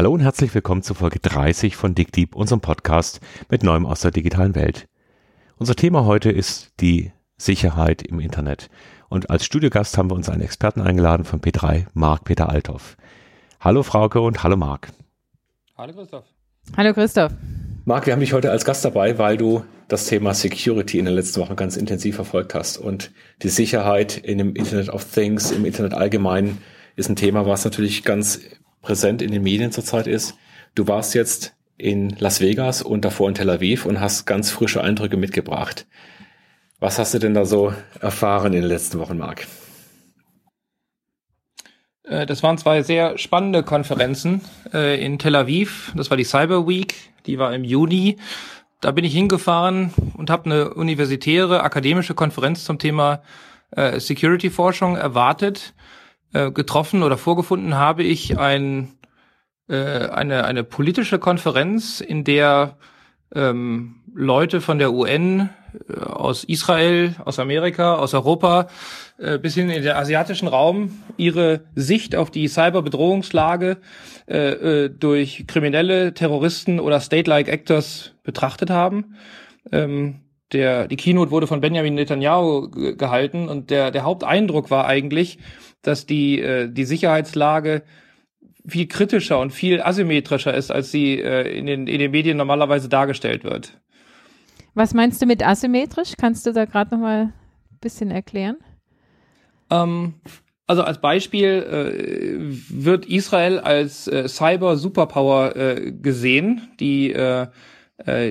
Hallo und herzlich willkommen zu Folge 30 von Dick Deep, unserem Podcast mit Neuem aus der digitalen Welt. Unser Thema heute ist die Sicherheit im Internet. Und als Studiogast haben wir uns einen Experten eingeladen von P3, Marc Peter Althoff. Hallo Frauke und hallo Marc. Hallo Christoph. Hallo Christoph. Marc, wir haben dich heute als Gast dabei, weil du das Thema Security in den letzten Wochen ganz intensiv verfolgt hast. Und die Sicherheit in dem Internet of Things, im Internet allgemein, ist ein Thema, was natürlich ganz präsent in den Medien zurzeit ist. Du warst jetzt in Las Vegas und davor in Tel Aviv und hast ganz frische Eindrücke mitgebracht. Was hast du denn da so erfahren in den letzten Wochen, Marc? Äh, das waren zwei sehr spannende Konferenzen äh, in Tel Aviv. Das war die Cyber Week, die war im Juni. Da bin ich hingefahren und habe eine universitäre akademische Konferenz zum Thema äh, Security-Forschung erwartet. Getroffen oder vorgefunden habe ich ein, eine, eine politische Konferenz, in der ähm, Leute von der UN äh, aus Israel, aus Amerika, aus Europa äh, bis hin in den asiatischen Raum ihre Sicht auf die Cyberbedrohungslage äh, äh, durch kriminelle Terroristen oder state-like Actors betrachtet haben. Ähm, der, die Keynote wurde von Benjamin Netanyahu gehalten und der, der Haupteindruck war eigentlich, dass die, äh, die Sicherheitslage viel kritischer und viel asymmetrischer ist, als sie äh, in, den, in den Medien normalerweise dargestellt wird. Was meinst du mit asymmetrisch? Kannst du da gerade noch mal ein bisschen erklären? Ähm, also als Beispiel äh, wird Israel als äh, Cyber-Superpower äh, gesehen, die äh, äh,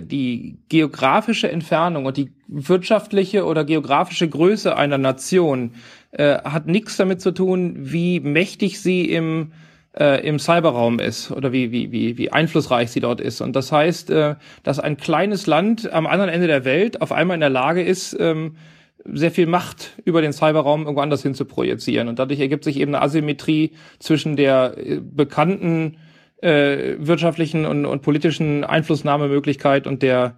die geografische Entfernung und die wirtschaftliche oder geografische Größe einer Nation äh, hat nichts damit zu tun, wie mächtig sie im äh, im Cyberraum ist oder wie, wie, wie, wie einflussreich sie dort ist. Und das heißt, äh, dass ein kleines Land am anderen Ende der Welt auf einmal in der Lage ist, ähm, sehr viel Macht über den Cyberraum irgendwo anders hin zu projizieren. Und dadurch ergibt sich eben eine Asymmetrie zwischen der äh, bekannten äh, wirtschaftlichen und, und politischen Einflussnahmemöglichkeit und der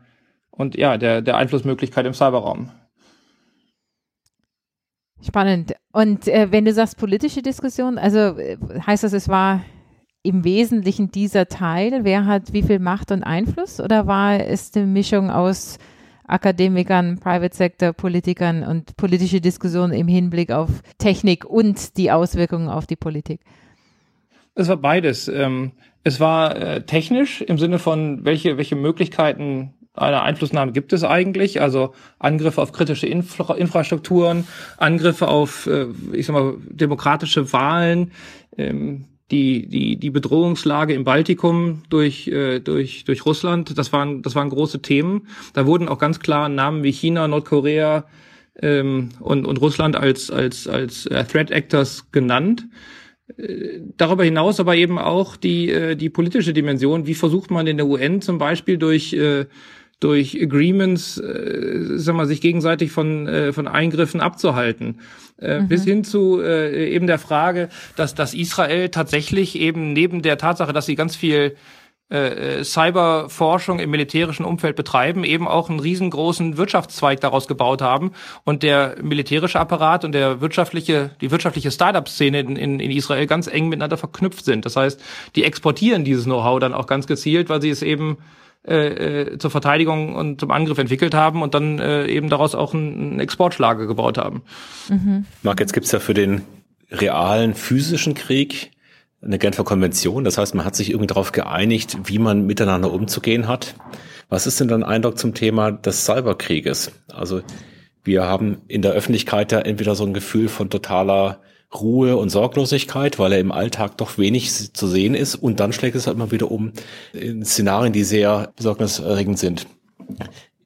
und ja der der Einflussmöglichkeit im Cyberraum. Spannend. Und äh, wenn du sagst politische Diskussion, also äh, heißt das, es war im Wesentlichen dieser Teil, wer hat wie viel Macht und Einfluss oder war es eine Mischung aus Akademikern, Private Sector, Politikern und politische Diskussionen im Hinblick auf Technik und die Auswirkungen auf die Politik? Es war beides. Ähm, es war äh, technisch im Sinne von, welche, welche Möglichkeiten eine Einflussnahme gibt es eigentlich? Also Angriffe auf kritische Infra Infrastrukturen, Angriffe auf, äh, ich sag mal, demokratische Wahlen, ähm, die, die, die Bedrohungslage im Baltikum durch, äh, durch, durch Russland, das waren, das waren große Themen. Da wurden auch ganz klar Namen wie China, Nordkorea ähm, und, und Russland als, als, als äh, Threat Actors genannt darüber hinaus aber eben auch die, äh, die politische Dimension. Wie versucht man in der UN zum Beispiel durch äh, durch Agreements, äh, sag mal, sich gegenseitig von, äh, von Eingriffen abzuhalten. Äh, mhm. Bis hin zu äh, eben der Frage, dass, dass Israel tatsächlich eben neben der Tatsache, dass sie ganz viel äh, äh, Cyberforschung im militärischen Umfeld betreiben, eben auch einen riesengroßen Wirtschaftszweig daraus gebaut haben und der militärische Apparat und der wirtschaftliche, die wirtschaftliche Startup-Szene in, in, in Israel ganz eng miteinander verknüpft sind. Das heißt, die exportieren dieses Know-how dann auch ganz gezielt, weil sie es eben äh, äh, zur Verteidigung und zum Angriff entwickelt haben und dann äh, eben daraus auch einen Exportschlager gebaut haben. Mhm. Marc, jetzt gibt's ja für den realen physischen Krieg eine Genfer Konvention. Das heißt, man hat sich irgendwie darauf geeinigt, wie man miteinander umzugehen hat. Was ist denn dein Eindruck zum Thema des Cyberkrieges? Also wir haben in der Öffentlichkeit ja entweder so ein Gefühl von totaler Ruhe und Sorglosigkeit, weil er im Alltag doch wenig zu sehen ist und dann schlägt es halt mal wieder um in Szenarien, die sehr besorgniserregend sind.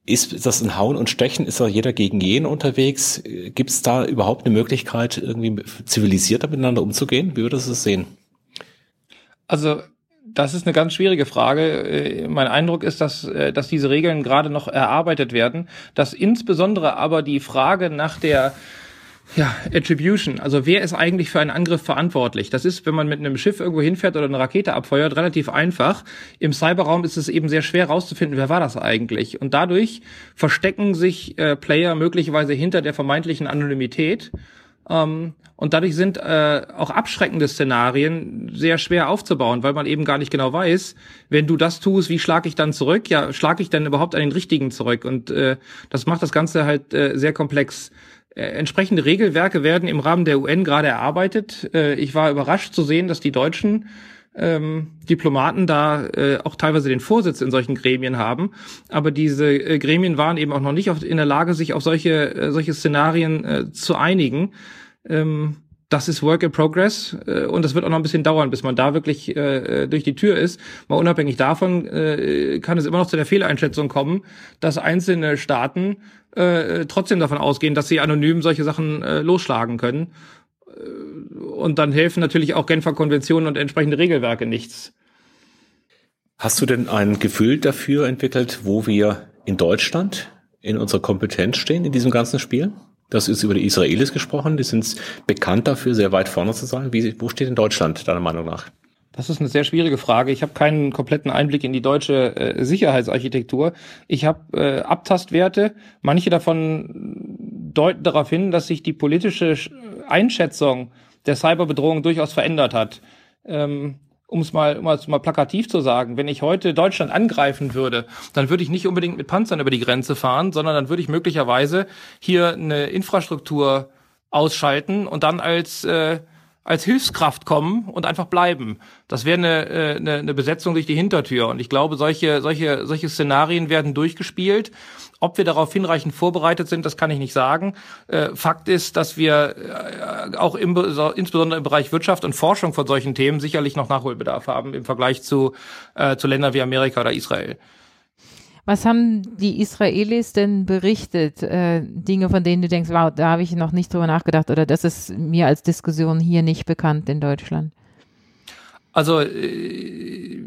Ist das ein Hauen und Stechen? Ist da jeder gegen jeden unterwegs? Gibt es da überhaupt eine Möglichkeit, irgendwie zivilisierter miteinander umzugehen? Wie würdest du es sehen? Also das ist eine ganz schwierige Frage. Äh, mein Eindruck ist, dass, äh, dass diese Regeln gerade noch erarbeitet werden, dass insbesondere aber die Frage nach der ja, Attribution. Also wer ist eigentlich für einen Angriff verantwortlich? Das ist, wenn man mit einem Schiff irgendwo hinfährt oder eine Rakete abfeuert, relativ einfach. Im Cyberraum ist es eben sehr schwer herauszufinden, wer war das eigentlich. Und dadurch verstecken sich äh, Player möglicherweise hinter der vermeintlichen Anonymität Ähm, und dadurch sind äh, auch abschreckende Szenarien sehr schwer aufzubauen, weil man eben gar nicht genau weiß, wenn du das tust, wie schlage ich dann zurück? Ja, schlage ich dann überhaupt an den richtigen zurück? Und äh, das macht das Ganze halt äh, sehr komplex. Äh, entsprechende Regelwerke werden im Rahmen der UN gerade erarbeitet. Äh, ich war überrascht zu sehen, dass die Deutschen ähm, Diplomaten da äh, auch teilweise den Vorsitz in solchen Gremien haben. Aber diese äh, Gremien waren eben auch noch nicht auf, in der Lage, sich auf solche, äh, solche Szenarien äh, zu einigen. Ähm, das ist Work in Progress äh, und das wird auch noch ein bisschen dauern, bis man da wirklich äh, äh, durch die Tür ist. Mal unabhängig davon äh, kann es immer noch zu der Fehleinschätzung kommen, dass einzelne Staaten äh, trotzdem davon ausgehen, dass sie anonym solche Sachen äh, losschlagen können. Und dann helfen natürlich auch Genfer Konventionen und entsprechende Regelwerke nichts. Hast du denn ein Gefühl dafür entwickelt, wo wir in Deutschland in unserer Kompetenz stehen in diesem ganzen Spiel? Das ist über die Israelis gesprochen. Die sind bekannt dafür, sehr weit vorne zu sein. Wie, wo steht in Deutschland deiner Meinung nach? Das ist eine sehr schwierige Frage. Ich habe keinen kompletten Einblick in die deutsche äh, Sicherheitsarchitektur. Ich habe äh, Abtastwerte. Manche davon deuten darauf hin, dass sich die politische Einschätzung der Cyberbedrohung durchaus verändert hat. Ähm, um es mal, um mal plakativ zu sagen, wenn ich heute Deutschland angreifen würde, dann würde ich nicht unbedingt mit Panzern über die Grenze fahren, sondern dann würde ich möglicherweise hier eine Infrastruktur ausschalten und dann als äh, als Hilfskraft kommen und einfach bleiben. Das wäre eine, äh, eine, eine Besetzung durch die Hintertür. Und ich glaube, solche, solche, solche Szenarien werden durchgespielt. Ob wir darauf hinreichend vorbereitet sind, das kann ich nicht sagen. Äh, Fakt ist, dass wir äh, auch im, insbesondere im Bereich Wirtschaft und Forschung von solchen Themen sicherlich noch Nachholbedarf haben im Vergleich zu, äh, zu Ländern wie Amerika oder Israel. Was haben die Israelis denn berichtet? Äh, Dinge, von denen du denkst, wow, da habe ich noch nicht drüber nachgedacht oder das ist mir als Diskussion hier nicht bekannt in Deutschland? Also äh,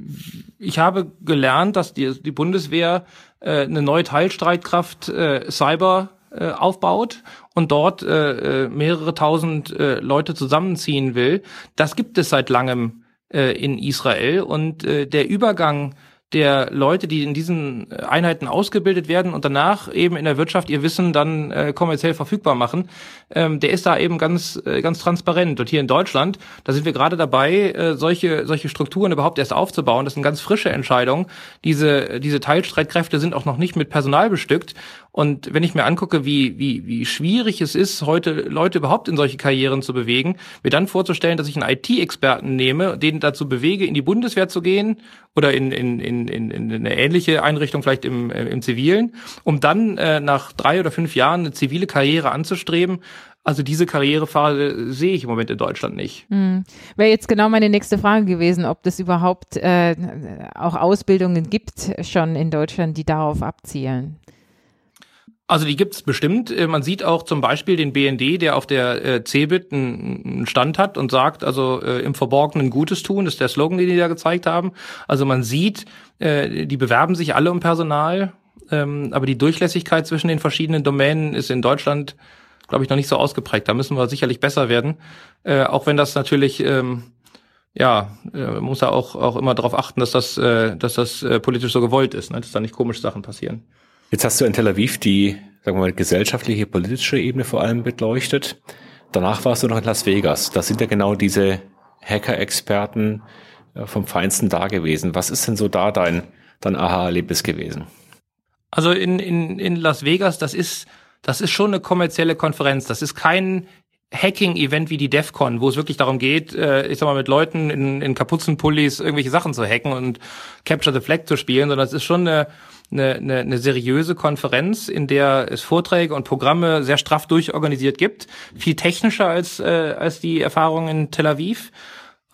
ich habe gelernt, dass die, die Bundeswehr äh, eine neue Teilstreitkraft äh, Cyber äh, aufbaut und dort äh, äh, mehrere tausend äh, Leute zusammenziehen will. Das gibt es seit langem äh, in Israel und äh, der Übergang der Leute, die in diesen äh, Einheiten ausgebildet werden und danach eben in der Wirtschaft ihr Wissen dann äh, kommerziell verfügbar machen, ähm, der ist da eben ganz äh, ganz transparent. Und hier in Deutschland, da sind wir gerade dabei, äh, solche solche Strukturen überhaupt erst aufzubauen. Das sind ganz frische Entscheidungen. Diese diese Teilstreitkräfte sind auch noch nicht mit Personal bestückt. Und wenn ich mir angucke, wie wie wie schwierig es ist, heute Leute überhaupt in solche Karrieren zu bewegen, mir dann vorzustellen, dass ich einen IT-Experten nehme, den dazu bewege, in die Bundeswehr zu gehen oder in, in, in, in, in eine ähnliche Einrichtung, vielleicht im, äh, im Zivilen, um dann äh, nach drei oder fünf Jahren eine zivile Karriere anzustreben. Also diese Karrierephase sehe ich im Moment in Deutschland nicht. Hm. Wäre jetzt genau meine nächste Frage gewesen, ob das überhaupt äh, auch Ausbildungen gibt schon in Deutschland, die darauf abzielen. Also die gibt's bestimmt. Äh, man sieht auch zum Beispiel den BND, der auf der äh, CeBIT einen Stand hat und sagt, also äh, im Verborgenen Gutes tun, ist der Slogan, den die da gezeigt haben. Also man sieht, äh, die bewerben sich alle um Personal, ähm, aber die Durchlässigkeit zwischen den verschiedenen Domänen ist in Deutschland, glaube ich, noch nicht so ausgeprägt. Da müssen wir sicherlich besser werden, äh, auch wenn das natürlich ähm, ja, äh, man muss ja auch, auch immer darauf achten, dass das, äh, dass das äh, politisch so gewollt ist, ne? dass da nicht komische Sachen passieren. Jetzt hast du in Tel Aviv die, sagen wir mal, gesellschaftliche, politische Ebene vor allem beleuchtet. Danach warst du noch in Las Vegas. Da sind ja genau diese Hacker-Experten äh, vom Feinsten da gewesen. Was ist denn so da dein, dein Aha-Erlebnis gewesen? Also in, in, in Las Vegas, das ist, das ist schon eine kommerzielle Konferenz. Das ist kein Hacking-Event wie die DEFCON, wo es wirklich darum geht, äh, ich sag mal, mit Leuten in, in Kapuzenpullis irgendwelche Sachen zu hacken und Capture the Flag zu spielen, sondern es ist schon eine, eine, eine, eine seriöse Konferenz, in der es Vorträge und Programme sehr straff durchorganisiert gibt. Viel technischer als, äh, als die Erfahrung in Tel Aviv.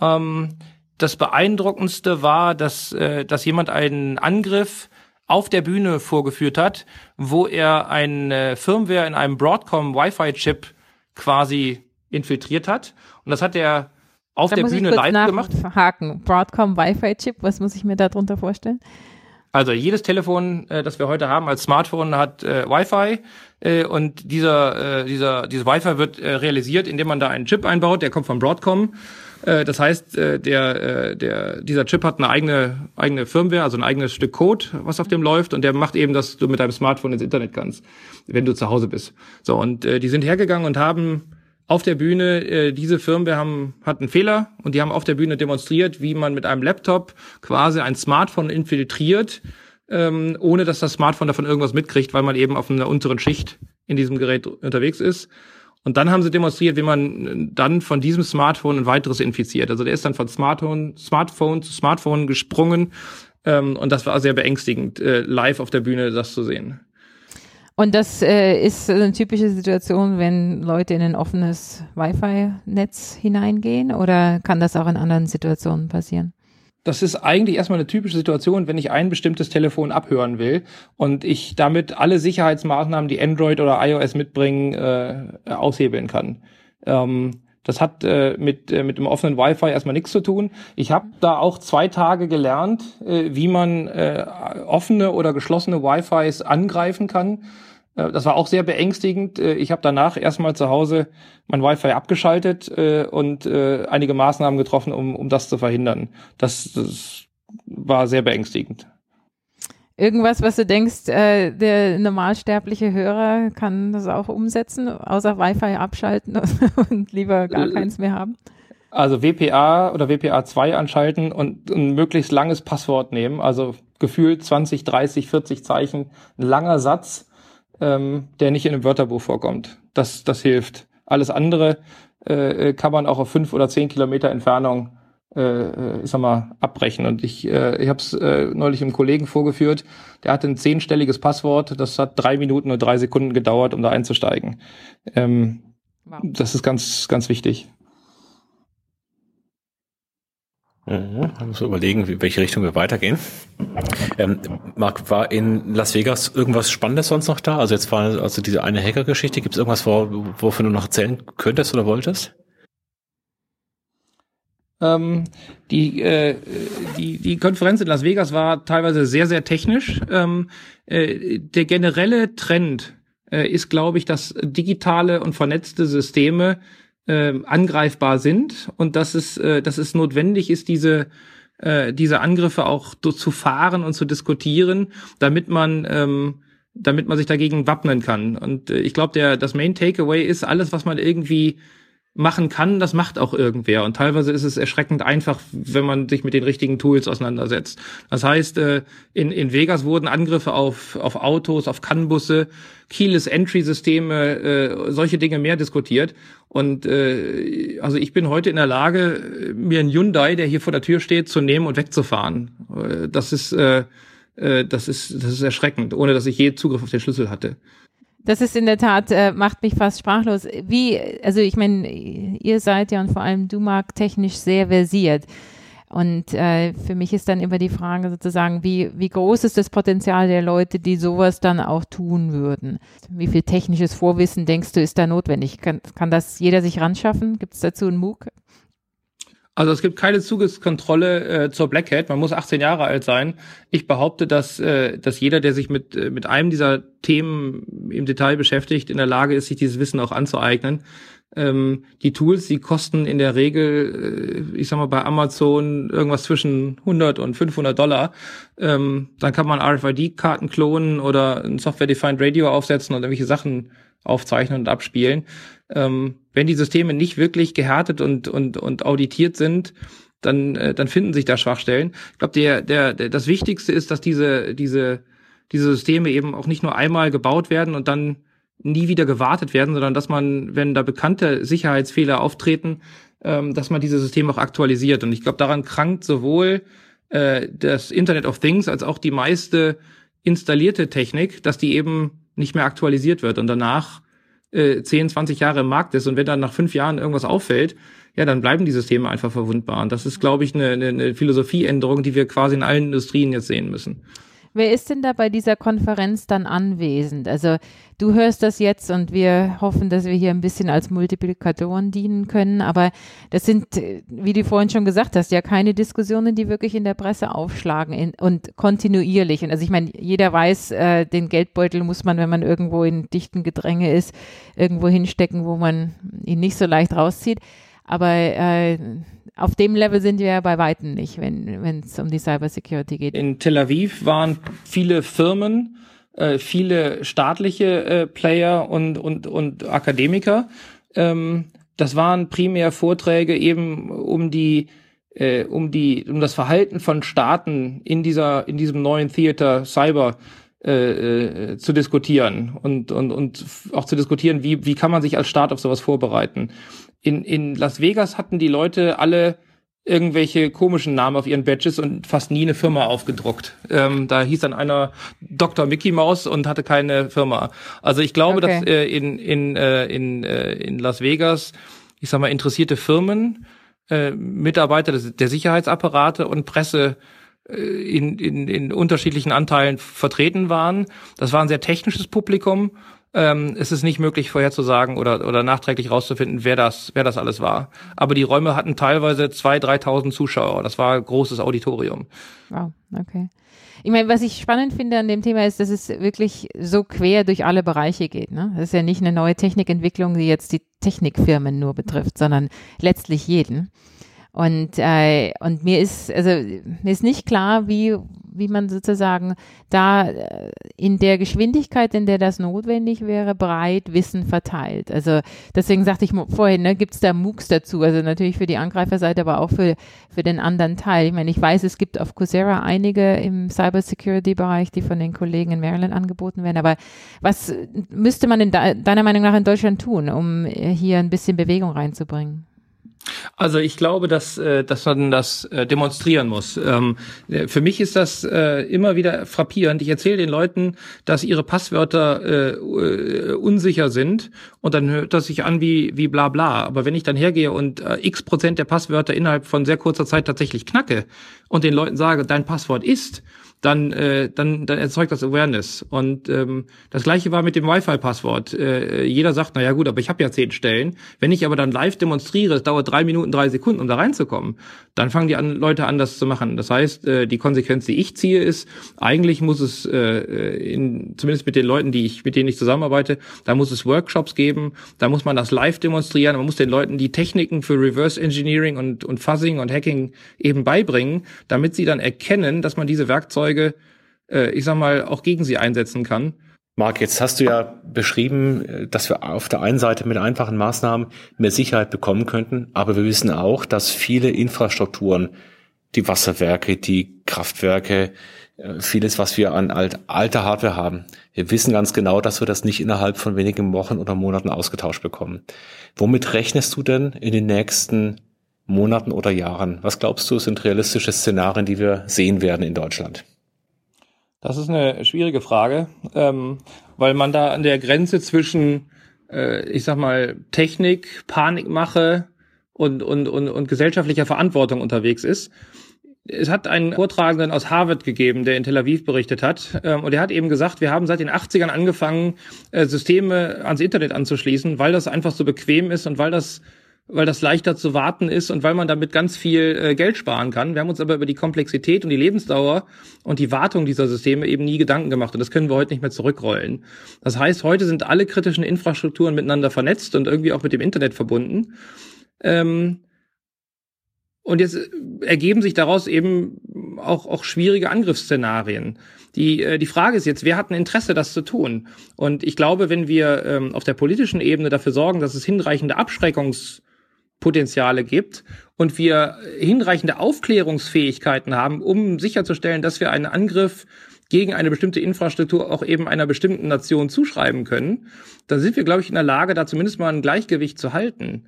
Ähm, das Beeindruckendste war, dass, äh, dass jemand einen Angriff auf der Bühne vorgeführt hat, wo er eine Firmware in einem Broadcom Wi-Fi-Chip quasi infiltriert hat. Und das hat er auf da der Bühne live gemacht. Haken. Broadcom Wi-Fi-Chip, was muss ich mir darunter vorstellen? Also jedes Telefon, äh, das wir heute haben als Smartphone, hat äh, Wi-Fi äh, und dieser, äh, dieser, dieses Wi-Fi wird äh, realisiert, indem man da einen Chip einbaut, der kommt von Broadcom. Äh, das heißt, äh, der, äh, der, dieser Chip hat eine eigene, eigene Firmware, also ein eigenes Stück Code, was auf dem läuft und der macht eben, dass du mit deinem Smartphone ins Internet kannst, wenn du zu Hause bist. So, und äh, die sind hergegangen und haben auf der Bühne, äh, diese Firmware haben, hat einen Fehler und die haben auf der Bühne demonstriert, wie man mit einem Laptop quasi ein Smartphone infiltriert, ähm, ohne dass das Smartphone davon irgendwas mitkriegt, weil man eben auf einer unteren Schicht in diesem Gerät unterwegs ist. Und dann haben sie demonstriert, wie man dann von diesem Smartphone ein weiteres infiziert. Also der ist dann von Smartphone, Smartphone zu Smartphone gesprungen. Ähm, und das war sehr beängstigend, äh, live auf der Bühne das zu sehen. Und das äh, ist eine typische Situation, wenn Leute in ein offenes Wi-Fi-Netz hineingehen oder kann das auch in anderen Situationen passieren? Das ist eigentlich erstmal eine typische Situation, wenn ich ein bestimmtes Telefon abhören will und ich damit alle Sicherheitsmaßnahmen, die Android oder iOS mitbringen, äh, aushebeln kann. Ähm, das hat äh, mit, äh, mit dem offenen Wi-Fi erstmal nichts zu tun. Ich habe da auch zwei Tage gelernt, äh, wie man äh, offene oder geschlossene Wi-Fis angreifen kann. Äh, das war auch sehr beängstigend. Äh, ich habe danach erstmal zu Hause mein Wi-Fi abgeschaltet äh, und äh, einige Maßnahmen getroffen, um, um das zu verhindern. Das, das war sehr beängstigend. Irgendwas, was du denkst, äh, der normalsterbliche Hörer kann das auch umsetzen, außer Wi-Fi abschalten und lieber gar keins mehr haben? Also WPA oder WPA 2 anschalten und ein möglichst langes Passwort nehmen, also gefühlt 20, 30, 40 Zeichen, ein langer Satz, ähm, der nicht in einem Wörterbuch vorkommt. Das, das hilft. Alles andere äh, kann man auch auf fünf oder zehn Kilometer Entfernung äh, äh, sag mal, abbrechen. Und ich, äh, ich habe es äh, neulich einem Kollegen vorgeführt, der hatte ein zehnstelliges Passwort, das hat drei Minuten und drei Sekunden gedauert, um da einzusteigen. Ähm, wow. Das ist ganz, ganz wichtig. Mhm, man muss überlegen, wie, welche Richtung wir weitergehen. Ähm, Marc, war in Las Vegas irgendwas Spannendes sonst noch da? Also jetzt war also diese eine Hacker-Geschichte. Gibt es irgendwas, wo, wovon du noch erzählen könntest oder wolltest? Ähm, die, äh, die, die Konferenz in Las Vegas war teilweise sehr, sehr technisch. Ähm, äh, der generelle Trend äh, ist, glaube ich, dass digitale und vernetzte Systeme äh, angreifbar sind und dass es, äh, dass es notwendig ist, diese äh, diese Angriffe auch zu fahren und zu diskutieren, damit man ähm, damit man sich dagegen wappnen kann. Und äh, ich glaube, der das Main Takeaway ist alles, was man irgendwie machen kann, das macht auch irgendwer. Und teilweise ist es erschreckend einfach, wenn man sich mit den richtigen Tools auseinandersetzt. Das heißt, äh, in, in Vegas wurden Angriffe auf, auf Autos, auf CAN-Busse, Keyless-Entry-Systeme, äh, solche Dinge mehr diskutiert. Und äh, also ich bin heute in der Lage, mir einen Hyundai, der hier vor der Tür steht, zu nehmen und wegzufahren. Äh, das ist, äh, das ist, das ist erschreckend, ohne dass ich je Zugriff auf den Schlüssel hatte. Das ist in der Tat, äh, macht mich fast sprachlos. Wie, also ich meine, ihr seid ja und vor allem du, Marc, technisch sehr versiert. Und äh, für mich ist dann immer die Frage sozusagen, wie, wie groß ist das Potenzial der Leute, die sowas dann auch tun würden? Wie viel technisches Vorwissen denkst du, ist da notwendig? Kann, kann das jeder sich ranschaffen? Gibt es dazu einen MOOC? Also es gibt keine Zugangskontrolle äh, zur Black Hat. Man muss 18 Jahre alt sein. Ich behaupte, dass, äh, dass jeder, der sich mit, äh, mit einem dieser Themen im Detail beschäftigt, in der Lage ist, sich dieses Wissen auch anzueignen. Ähm, die Tools, die kosten in der Regel, äh, ich sag mal, bei Amazon irgendwas zwischen 100 und 500 Dollar. Ähm, dann kann man RFID-Karten klonen oder ein Software-Defined Radio aufsetzen und irgendwelche Sachen aufzeichnen und abspielen. Ähm, wenn die Systeme nicht wirklich gehärtet und, und, und auditiert sind, dann, äh, dann finden sich da Schwachstellen. Ich glaube, der, der, der, das Wichtigste ist, dass diese, diese, diese Systeme eben auch nicht nur einmal gebaut werden und dann nie wieder gewartet werden, sondern dass man, wenn da bekannte Sicherheitsfehler auftreten, ähm, dass man diese Systeme auch aktualisiert. Und ich glaube, daran krankt sowohl äh, das Internet of Things als auch die meiste installierte Technik, dass die eben nicht mehr aktualisiert wird und danach äh, 10, 20 Jahre im Markt ist und wenn dann nach fünf Jahren irgendwas auffällt, ja, dann bleiben die Systeme einfach verwundbar. Und das ist, glaube ich, eine, eine Philosophieänderung, die wir quasi in allen Industrien jetzt sehen müssen. Wer ist denn da bei dieser Konferenz dann anwesend? Also du hörst das jetzt und wir hoffen, dass wir hier ein bisschen als Multiplikatoren dienen können. Aber das sind, wie du vorhin schon gesagt hast, ja keine Diskussionen, die wirklich in der Presse aufschlagen in, und kontinuierlich. Und also ich meine, jeder weiß, äh, den Geldbeutel muss man, wenn man irgendwo in dichten Gedränge ist, irgendwo hinstecken, wo man ihn nicht so leicht rauszieht. Aber äh, auf dem Level sind wir ja bei Weitem nicht, wenn es um die Cybersecurity geht. In Tel Aviv waren viele Firmen, äh, viele staatliche äh, Player und, und, und Akademiker. Ähm, das waren primär Vorträge eben um die äh, um die um das Verhalten von Staaten in dieser in diesem neuen Theater Cyber äh, äh, zu diskutieren und und und auch zu diskutieren, wie wie kann man sich als Staat auf sowas vorbereiten. In in Las Vegas hatten die Leute alle irgendwelche komischen Namen auf ihren Badges und fast nie eine Firma aufgedruckt. Ähm, da hieß dann einer Dr. Mickey Mouse und hatte keine Firma. Also ich glaube, okay. dass äh, in in äh, in äh, in Las Vegas, ich sag mal interessierte Firmen, äh, Mitarbeiter des, der Sicherheitsapparate und Presse äh, in, in, in unterschiedlichen Anteilen vertreten waren. Das war ein sehr technisches Publikum ähm, ist nicht möglich vorherzusagen oder, oder nachträglich rauszufinden, wer das, wer das alles war. Aber die Räume hatten teilweise zwei, dreitausend Zuschauer. Das war ein großes Auditorium. Wow, okay. Ich meine, was ich spannend finde an dem Thema ist, dass es wirklich so quer durch alle Bereiche geht. Ne? Das ist ja nicht eine neue Technikentwicklung, die jetzt die Technikfirmen nur betrifft, sondern letztlich jeden. Und, äh, und mir ist, also mir ist nicht klar, wie, wie man sozusagen da äh, in der Geschwindigkeit, in der das notwendig wäre, breit Wissen verteilt. Also deswegen sagte ich vorhin, ne, gibt es da MOOCs dazu, also natürlich für die Angreiferseite, aber auch für, für den anderen Teil. Ich meine, ich weiß, es gibt auf Coursera einige im Cybersecurity-Bereich, die von den Kollegen in Maryland angeboten werden, aber was müsste man in de deiner Meinung nach in Deutschland tun, um hier ein bisschen Bewegung reinzubringen? Also ich glaube, dass, äh, dass man das äh, demonstrieren muss. Ähm, äh, für mich ist das immer wieder frappierend. Ich erzähle den Leuten, dass ihre Passwörter unsicher sind und dann hört das sich an wie, wie bla bla. Aber wenn ich dann hergehe und x Prozent der Passwörter innerhalb von sehr kurzer Zeit tatsächlich knacke und den Leuten sage, dein Passwort ist, dann, äh, dann, dann erzeugt das Awareness. Und ähm, das gleiche war mit dem Wi-Fi-Passwort. Äh, jeder sagt, na ja gut, aber ich habe ja zehn Stellen. Wenn ich aber dann live demonstriere, es dauert drei Minuten, drei Sekunden, um da reinzukommen, dann fangen die an, Leute an, das zu machen. Das heißt, äh, die Konsequenz, die ich ziehe, ist, eigentlich muss es, äh, in, zumindest mit den Leuten, die ich, mit denen ich zusammenarbeite, da muss es Workshops geben, da muss man das live demonstrieren, man muss den Leuten die Techniken für Reverse Engineering und, und Fuzzing und Hacking eben beibringen, damit sie dann erkennen, dass man diese Werkzeuge Werkzeuge, äh, ich sag mal, auch gegen sie einsetzen kann. Marc, jetzt hast du ja beschrieben, dass wir auf der einen Seite mit einfachen Maßnahmen mehr Sicherheit bekommen könnten, aber wir wissen auch, dass viele Infrastrukturen, die Wasserwerke, die Kraftwerke, äh, vieles, was wir an alt, alter Hardware haben, wir wissen ganz genau, dass wir das nicht innerhalb von wenigen Wochen oder Monaten ausgetauscht bekommen. Womit rechnest du denn in den nächsten Monaten oder Jahren? Was glaubst du, sind realistische Szenarien, die wir sehen werden in Deutschland? Das ist eine schwierige Frage, ähm, weil man da an der Grenze zwischen, äh, ich sag mal, Technik, Panikmache und, und, und, und gesellschaftlicher Verantwortung unterwegs ist. Es hat einen Vortragenden aus Harvard gegeben, der in Tel Aviv berichtet hat. Ähm, und er hat eben gesagt, wir haben seit den 80ern angefangen, äh, Systeme ans Internet anzuschließen, weil das einfach so bequem ist und weil das weil das leichter zu warten ist und weil man damit ganz viel äh, Geld sparen kann. Wir haben uns aber über die Komplexität und die Lebensdauer und die Wartung dieser Systeme eben nie Gedanken gemacht und das können wir heute nicht mehr zurückrollen. Das heißt, heute sind alle kritischen Infrastrukturen miteinander vernetzt und irgendwie auch mit dem Internet verbunden. Ähm, und jetzt ergeben sich daraus eben auch, auch schwierige Angriffsszenarien. Die, äh, die Frage ist jetzt, wer hat ein Interesse, das zu tun? Und ich glaube, wenn wir ähm, auf der politischen Ebene dafür sorgen, dass es hinreichende Abschreckungs Potenziale gibt und wir hinreichende Aufklärungsfähigkeiten haben, um sicherzustellen, dass wir einen Angriff gegen eine bestimmte Infrastruktur auch eben einer bestimmten Nation zuschreiben können, dann sind wir, glaube ich, in der Lage, da zumindest mal ein Gleichgewicht zu halten.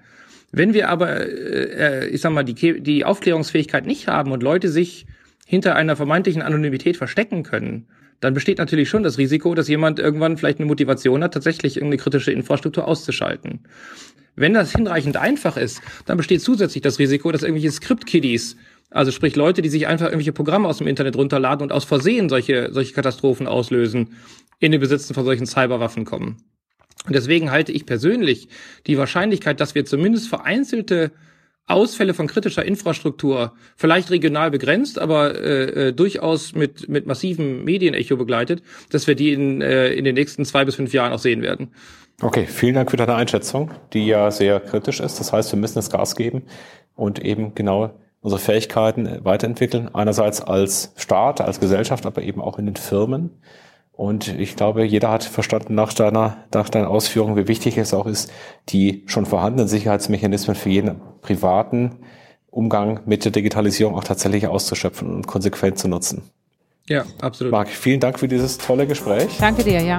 Wenn wir aber, äh, äh ich sag mal, die, die Aufklärungsfähigkeit nicht haben und Leute sich hinter einer vermeintlichen Anonymität verstecken können, dann besteht natürlich schon das Risiko, dass jemand irgendwann vielleicht eine Motivation hat, tatsächlich irgendeine kritische Infrastruktur auszuschalten. Wenn das hinreichend einfach ist, dann besteht zusätzlich das Risiko, dass irgendwelche Script-Kiddies, also sprich Leute, die sich einfach irgendwelche Programme aus dem Internet runterladen und aus Versehen solche, solche Katastrophen auslösen, in den Besitzen von solchen Cyberwaffen kommen. Und deswegen halte ich persönlich die Wahrscheinlichkeit, dass wir zumindest vereinzelte Ausfälle von kritischer Infrastruktur, vielleicht regional begrenzt, aber äh, äh, durchaus mit, mit massivem Medienecho begleitet, dass wir die in, äh, in den nächsten zwei bis fünf Jahren auch sehen werden. Okay, vielen Dank für deine Einschätzung, die ja sehr kritisch ist. Das heißt, wir müssen das Gas geben und eben genau unsere Fähigkeiten weiterentwickeln. Einerseits als Staat, als Gesellschaft, aber eben auch in den Firmen. Und ich glaube, jeder hat verstanden nach deiner, nach deiner Ausführung, wie wichtig es auch ist, die schon vorhandenen Sicherheitsmechanismen für jeden privaten Umgang mit der Digitalisierung auch tatsächlich auszuschöpfen und konsequent zu nutzen. Ja, absolut. Marc, vielen Dank für dieses tolle Gespräch. Danke dir, ja.